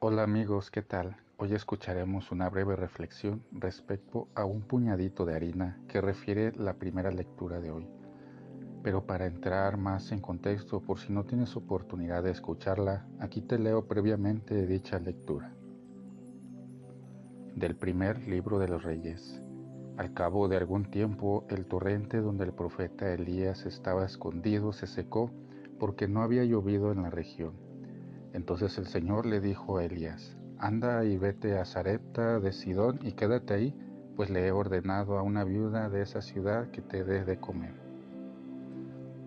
Hola amigos, ¿qué tal? Hoy escucharemos una breve reflexión respecto a un puñadito de harina que refiere la primera lectura de hoy. Pero para entrar más en contexto, por si no tienes oportunidad de escucharla, aquí te leo previamente dicha lectura. Del primer libro de los reyes. Al cabo de algún tiempo, el torrente donde el profeta Elías estaba escondido se secó porque no había llovido en la región entonces el Señor le dijo a Elías, anda y vete a Sarepta de Sidón y quédate ahí, pues le he ordenado a una viuda de esa ciudad que te dé de comer.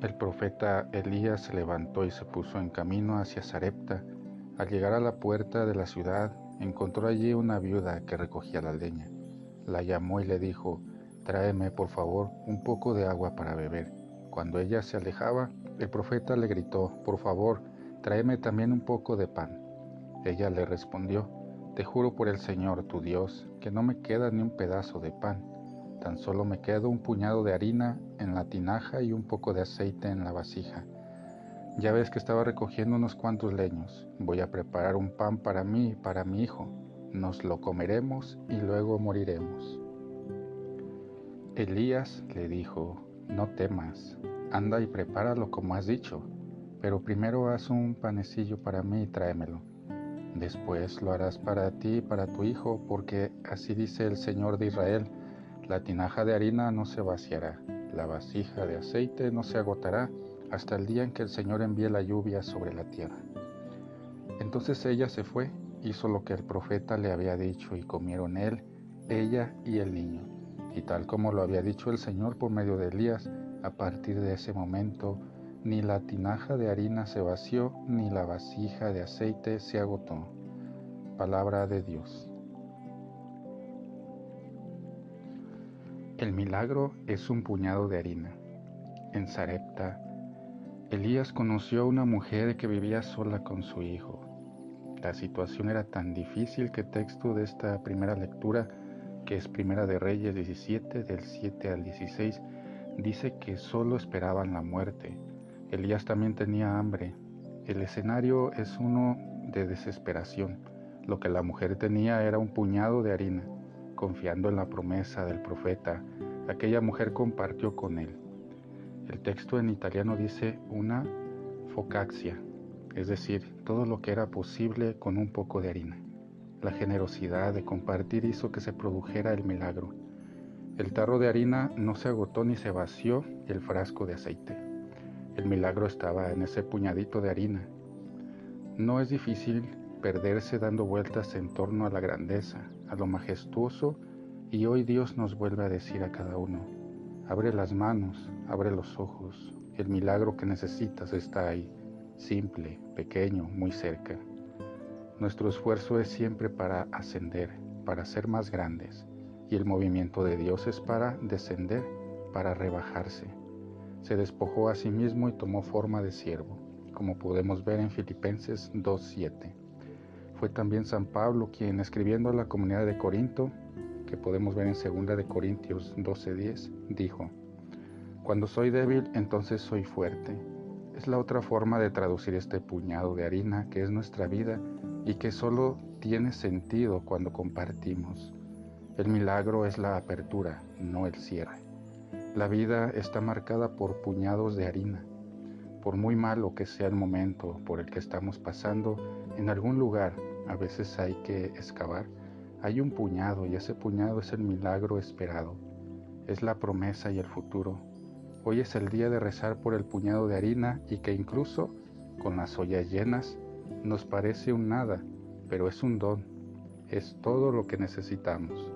El profeta Elías se levantó y se puso en camino hacia Sarepta. Al llegar a la puerta de la ciudad, encontró allí una viuda que recogía la leña. La llamó y le dijo, tráeme por favor un poco de agua para beber. Cuando ella se alejaba, el profeta le gritó, por favor, tráeme también un poco de pan. Ella le respondió, te juro por el Señor tu Dios, que no me queda ni un pedazo de pan, tan solo me queda un puñado de harina en la tinaja y un poco de aceite en la vasija. Ya ves que estaba recogiendo unos cuantos leños, voy a preparar un pan para mí y para mi hijo, nos lo comeremos y luego moriremos. Elías le dijo, no temas, anda y prepáralo como has dicho pero primero haz un panecillo para mí y tráemelo. Después lo harás para ti y para tu hijo, porque así dice el Señor de Israel, la tinaja de harina no se vaciará, la vasija de aceite no se agotará hasta el día en que el Señor envíe la lluvia sobre la tierra. Entonces ella se fue, hizo lo que el profeta le había dicho y comieron él, ella y el niño. Y tal como lo había dicho el Señor por medio de Elías, a partir de ese momento ni la tinaja de harina se vació, ni la vasija de aceite se agotó. Palabra de Dios. El milagro es un puñado de harina. En Sarepta, Elías conoció a una mujer que vivía sola con su hijo. La situación era tan difícil que texto de esta primera lectura, que es Primera de Reyes 17, del 7 al 16, dice que solo esperaban la muerte Elías también tenía hambre. El escenario es uno de desesperación. Lo que la mujer tenía era un puñado de harina. Confiando en la promesa del profeta, aquella mujer compartió con él. El texto en italiano dice una focaxia, es decir, todo lo que era posible con un poco de harina. La generosidad de compartir hizo que se produjera el milagro. El tarro de harina no se agotó ni se vació el frasco de aceite. El milagro estaba en ese puñadito de harina. No es difícil perderse dando vueltas en torno a la grandeza, a lo majestuoso, y hoy Dios nos vuelve a decir a cada uno, abre las manos, abre los ojos, el milagro que necesitas está ahí, simple, pequeño, muy cerca. Nuestro esfuerzo es siempre para ascender, para ser más grandes, y el movimiento de Dios es para descender, para rebajarse se despojó a sí mismo y tomó forma de siervo, como podemos ver en Filipenses 2.7. Fue también San Pablo quien, escribiendo a la comunidad de Corinto, que podemos ver en 2 de Corintios 12.10, dijo, Cuando soy débil, entonces soy fuerte. Es la otra forma de traducir este puñado de harina que es nuestra vida y que solo tiene sentido cuando compartimos. El milagro es la apertura, no el cierre. La vida está marcada por puñados de harina. Por muy malo que sea el momento por el que estamos pasando, en algún lugar, a veces hay que excavar, hay un puñado y ese puñado es el milagro esperado. Es la promesa y el futuro. Hoy es el día de rezar por el puñado de harina y que incluso con las ollas llenas nos parece un nada, pero es un don. Es todo lo que necesitamos.